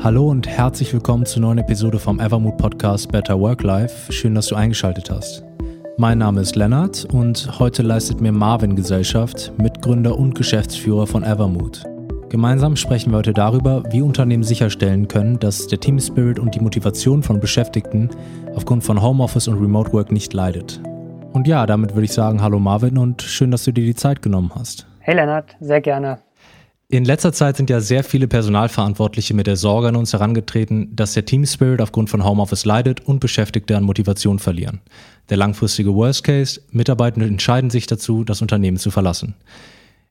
Hallo und herzlich willkommen zur neuen Episode vom Evermood Podcast Better Work Life. Schön, dass du eingeschaltet hast. Mein Name ist Lennart und heute leistet mir Marvin Gesellschaft, Mitgründer und Geschäftsführer von Evermood. Gemeinsam sprechen wir heute darüber, wie Unternehmen sicherstellen können, dass der Team Spirit und die Motivation von Beschäftigten aufgrund von Homeoffice und Remote Work nicht leidet. Und ja, damit würde ich sagen, hallo Marvin und schön, dass du dir die Zeit genommen hast. Hey Lennart, sehr gerne. In letzter Zeit sind ja sehr viele Personalverantwortliche mit der Sorge an uns herangetreten, dass der Team Spirit aufgrund von Homeoffice leidet und Beschäftigte an Motivation verlieren. Der langfristige Worst Case, Mitarbeitende entscheiden sich dazu, das Unternehmen zu verlassen.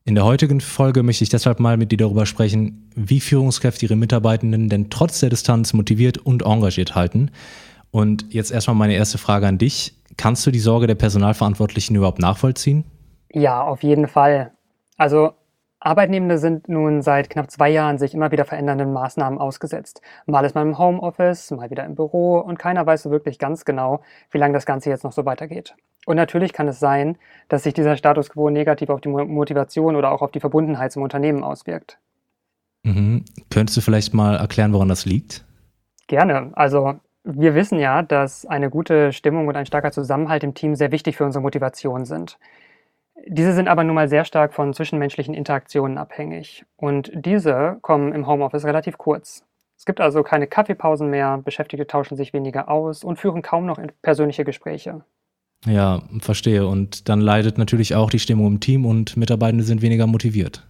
In der heutigen Folge möchte ich deshalb mal mit dir darüber sprechen, wie Führungskräfte ihre Mitarbeitenden denn trotz der Distanz motiviert und engagiert halten. Und jetzt erstmal meine erste Frage an dich. Kannst du die Sorge der Personalverantwortlichen überhaupt nachvollziehen? Ja, auf jeden Fall. Also Arbeitnehmende sind nun seit knapp zwei Jahren sich immer wieder verändernden Maßnahmen ausgesetzt. Mal ist man im Homeoffice, mal wieder im Büro und keiner weiß so wirklich ganz genau, wie lange das Ganze jetzt noch so weitergeht. Und natürlich kann es sein, dass sich dieser Status quo negativ auf die Motivation oder auch auf die Verbundenheit zum Unternehmen auswirkt. Mhm. Könntest du vielleicht mal erklären, woran das liegt? Gerne. Also wir wissen ja, dass eine gute Stimmung und ein starker Zusammenhalt im Team sehr wichtig für unsere Motivation sind. Diese sind aber nun mal sehr stark von zwischenmenschlichen Interaktionen abhängig. Und diese kommen im Homeoffice relativ kurz. Es gibt also keine Kaffeepausen mehr, Beschäftigte tauschen sich weniger aus und führen kaum noch persönliche Gespräche. Ja, verstehe. Und dann leidet natürlich auch die Stimmung im Team und Mitarbeitende sind weniger motiviert.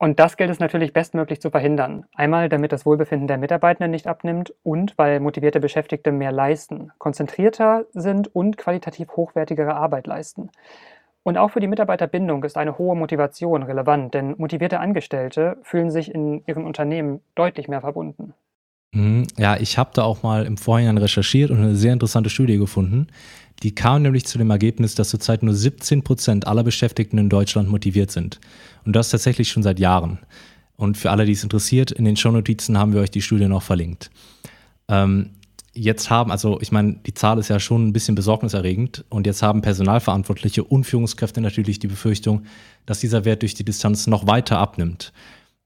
Und das gilt es natürlich bestmöglich zu verhindern. Einmal, damit das Wohlbefinden der Mitarbeitenden nicht abnimmt und weil motivierte Beschäftigte mehr leisten, konzentrierter sind und qualitativ hochwertigere Arbeit leisten. Und auch für die Mitarbeiterbindung ist eine hohe Motivation relevant, denn motivierte Angestellte fühlen sich in ihren Unternehmen deutlich mehr verbunden. Mhm. Ja, ich habe da auch mal im Vorhinein recherchiert und eine sehr interessante Studie gefunden. Die kam nämlich zu dem Ergebnis, dass zurzeit nur 17 Prozent aller Beschäftigten in Deutschland motiviert sind. Und das tatsächlich schon seit Jahren. Und für alle, die es interessiert, in den Shownotizen haben wir euch die Studie noch verlinkt. Ähm, jetzt haben, also ich meine, die Zahl ist ja schon ein bisschen besorgniserregend und jetzt haben Personalverantwortliche und Führungskräfte natürlich die Befürchtung, dass dieser Wert durch die Distanz noch weiter abnimmt.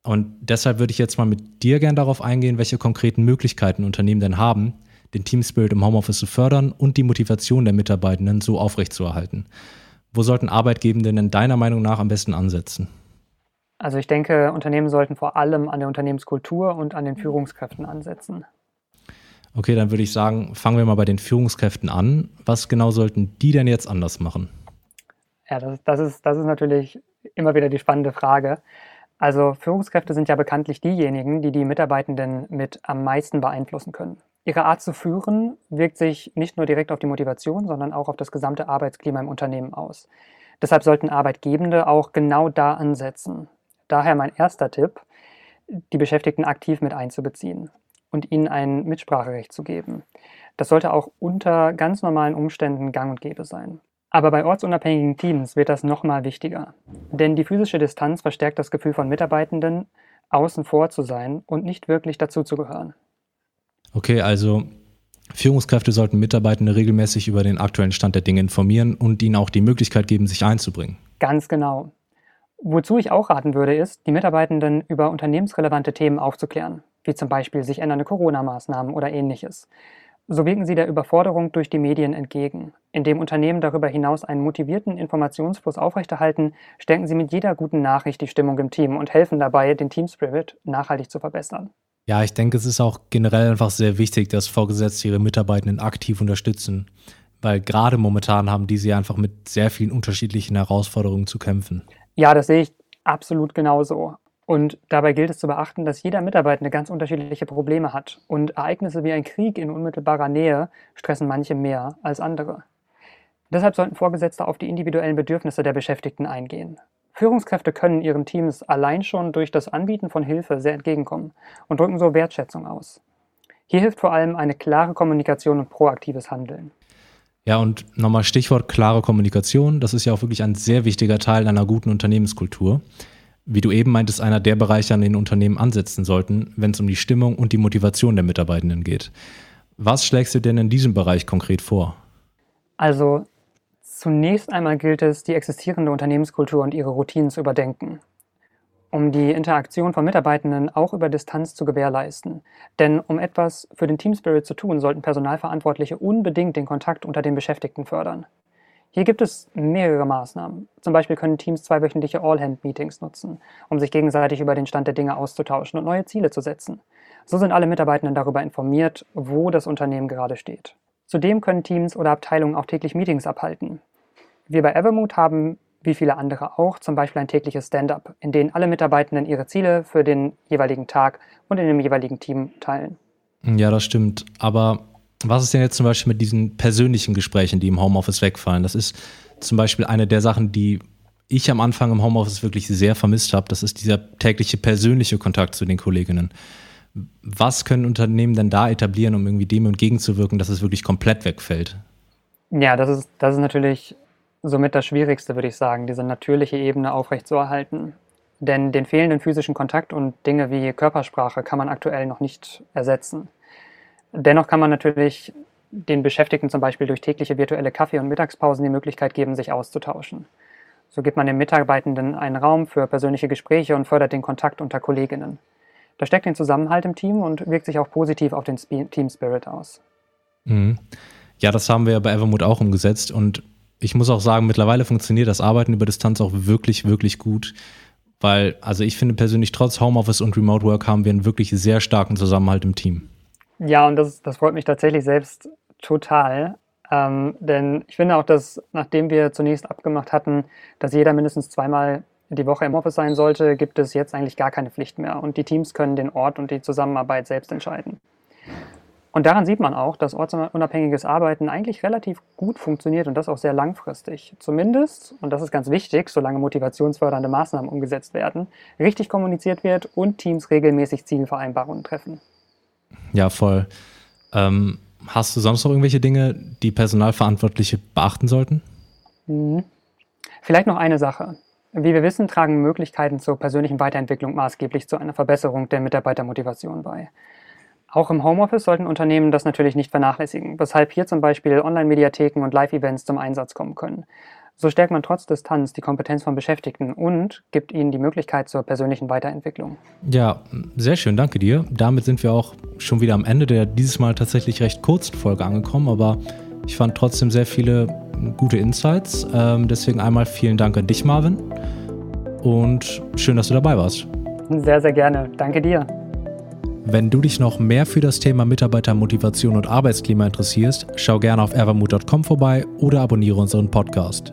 Und deshalb würde ich jetzt mal mit dir gern darauf eingehen, welche konkreten Möglichkeiten Unternehmen denn haben, den Team Spirit im Homeoffice zu fördern und die Motivation der Mitarbeitenden so aufrechtzuerhalten. Wo sollten Arbeitgebende denn deiner Meinung nach am besten ansetzen? Also ich denke, Unternehmen sollten vor allem an der Unternehmenskultur und an den Führungskräften ansetzen. Okay, dann würde ich sagen, fangen wir mal bei den Führungskräften an. Was genau sollten die denn jetzt anders machen? Ja, das, das, ist, das ist natürlich immer wieder die spannende Frage. Also Führungskräfte sind ja bekanntlich diejenigen, die die Mitarbeitenden mit am meisten beeinflussen können. Ihre Art zu führen wirkt sich nicht nur direkt auf die Motivation, sondern auch auf das gesamte Arbeitsklima im Unternehmen aus. Deshalb sollten Arbeitgebende auch genau da ansetzen. Daher mein erster Tipp, die Beschäftigten aktiv mit einzubeziehen und ihnen ein Mitspracherecht zu geben. Das sollte auch unter ganz normalen Umständen gang und gäbe sein. Aber bei ortsunabhängigen Teams wird das nochmal wichtiger. Denn die physische Distanz verstärkt das Gefühl von Mitarbeitenden, außen vor zu sein und nicht wirklich dazuzugehören. Okay, also Führungskräfte sollten Mitarbeitende regelmäßig über den aktuellen Stand der Dinge informieren und ihnen auch die Möglichkeit geben, sich einzubringen. Ganz genau. Wozu ich auch raten würde, ist, die Mitarbeitenden über unternehmensrelevante Themen aufzuklären wie zum Beispiel sich ändernde Corona-Maßnahmen oder ähnliches. So wirken sie der Überforderung durch die Medien entgegen. Indem Unternehmen darüber hinaus einen motivierten Informationsfluss aufrechterhalten, stärken sie mit jeder guten Nachricht die Stimmung im Team und helfen dabei, den Team Spirit nachhaltig zu verbessern. Ja, ich denke, es ist auch generell einfach sehr wichtig, dass Vorgesetzte ihre Mitarbeitenden aktiv unterstützen, weil gerade momentan haben diese einfach mit sehr vielen unterschiedlichen Herausforderungen zu kämpfen. Ja, das sehe ich absolut genauso. Und dabei gilt es zu beachten, dass jeder Mitarbeitende ganz unterschiedliche Probleme hat. Und Ereignisse wie ein Krieg in unmittelbarer Nähe stressen manche mehr als andere. Deshalb sollten Vorgesetzte auf die individuellen Bedürfnisse der Beschäftigten eingehen. Führungskräfte können ihren Teams allein schon durch das Anbieten von Hilfe sehr entgegenkommen und drücken so Wertschätzung aus. Hier hilft vor allem eine klare Kommunikation und proaktives Handeln. Ja, und nochmal Stichwort klare Kommunikation. Das ist ja auch wirklich ein sehr wichtiger Teil einer guten Unternehmenskultur wie du eben meintest, einer der Bereiche, an denen Unternehmen ansetzen sollten, wenn es um die Stimmung und die Motivation der Mitarbeitenden geht. Was schlägst du denn in diesem Bereich konkret vor? Also zunächst einmal gilt es, die existierende Unternehmenskultur und ihre Routinen zu überdenken. um die Interaktion von Mitarbeitenden auch über Distanz zu gewährleisten. Denn um etwas für den Team Spirit zu tun, sollten Personalverantwortliche unbedingt den Kontakt unter den Beschäftigten fördern. Hier gibt es mehrere Maßnahmen. Zum Beispiel können Teams zweiwöchentliche All-Hand-Meetings nutzen, um sich gegenseitig über den Stand der Dinge auszutauschen und neue Ziele zu setzen. So sind alle Mitarbeitenden darüber informiert, wo das Unternehmen gerade steht. Zudem können Teams oder Abteilungen auch täglich Meetings abhalten. Wir bei Evermood haben wie viele andere auch, zum Beispiel ein tägliches Stand-up, in dem alle Mitarbeitenden ihre Ziele für den jeweiligen Tag und in dem jeweiligen Team teilen. Ja, das stimmt. Aber was ist denn jetzt zum Beispiel mit diesen persönlichen Gesprächen, die im Homeoffice wegfallen? Das ist zum Beispiel eine der Sachen, die ich am Anfang im Homeoffice wirklich sehr vermisst habe. Das ist dieser tägliche persönliche Kontakt zu den Kolleginnen. Was können Unternehmen denn da etablieren, um irgendwie dem entgegenzuwirken, dass es wirklich komplett wegfällt? Ja, das ist, das ist natürlich somit das Schwierigste, würde ich sagen, diese natürliche Ebene aufrechtzuerhalten. Denn den fehlenden physischen Kontakt und Dinge wie Körpersprache kann man aktuell noch nicht ersetzen. Dennoch kann man natürlich den Beschäftigten zum Beispiel durch tägliche virtuelle Kaffee- und Mittagspausen die Möglichkeit geben, sich auszutauschen. So gibt man den Mitarbeitenden einen Raum für persönliche Gespräche und fördert den Kontakt unter Kolleginnen. Das steckt den Zusammenhalt im Team und wirkt sich auch positiv auf den Team Spirit aus. Mhm. Ja, das haben wir bei Evermood auch umgesetzt und ich muss auch sagen, mittlerweile funktioniert das Arbeiten über Distanz auch wirklich, wirklich gut. Weil, also ich finde persönlich, trotz Homeoffice und Remote Work haben wir einen wirklich sehr starken Zusammenhalt im Team. Ja, und das, das freut mich tatsächlich selbst total. Ähm, denn ich finde auch, dass nachdem wir zunächst abgemacht hatten, dass jeder mindestens zweimal die Woche im Office sein sollte, gibt es jetzt eigentlich gar keine Pflicht mehr. Und die Teams können den Ort und die Zusammenarbeit selbst entscheiden. Und daran sieht man auch, dass ortsunabhängiges Arbeiten eigentlich relativ gut funktioniert und das auch sehr langfristig. Zumindest, und das ist ganz wichtig, solange motivationsfördernde Maßnahmen umgesetzt werden, richtig kommuniziert wird und Teams regelmäßig Zielvereinbarungen treffen. Ja, voll. Ähm, hast du sonst noch irgendwelche Dinge, die Personalverantwortliche beachten sollten? Mhm. Vielleicht noch eine Sache. Wie wir wissen, tragen Möglichkeiten zur persönlichen Weiterentwicklung maßgeblich zu einer Verbesserung der Mitarbeitermotivation bei. Auch im Homeoffice sollten Unternehmen das natürlich nicht vernachlässigen, weshalb hier zum Beispiel Online-Mediatheken und Live-Events zum Einsatz kommen können. So stärkt man trotz Distanz die Kompetenz von Beschäftigten und gibt ihnen die Möglichkeit zur persönlichen Weiterentwicklung. Ja, sehr schön, danke dir. Damit sind wir auch schon wieder am Ende der dieses Mal tatsächlich recht kurzen Folge angekommen, aber ich fand trotzdem sehr viele gute Insights. Ähm, deswegen einmal vielen Dank an dich, Marvin. Und schön, dass du dabei warst. Sehr, sehr gerne. Danke dir. Wenn du dich noch mehr für das Thema Mitarbeitermotivation und Arbeitsklima interessierst, schau gerne auf evermood.com vorbei oder abonniere unseren Podcast.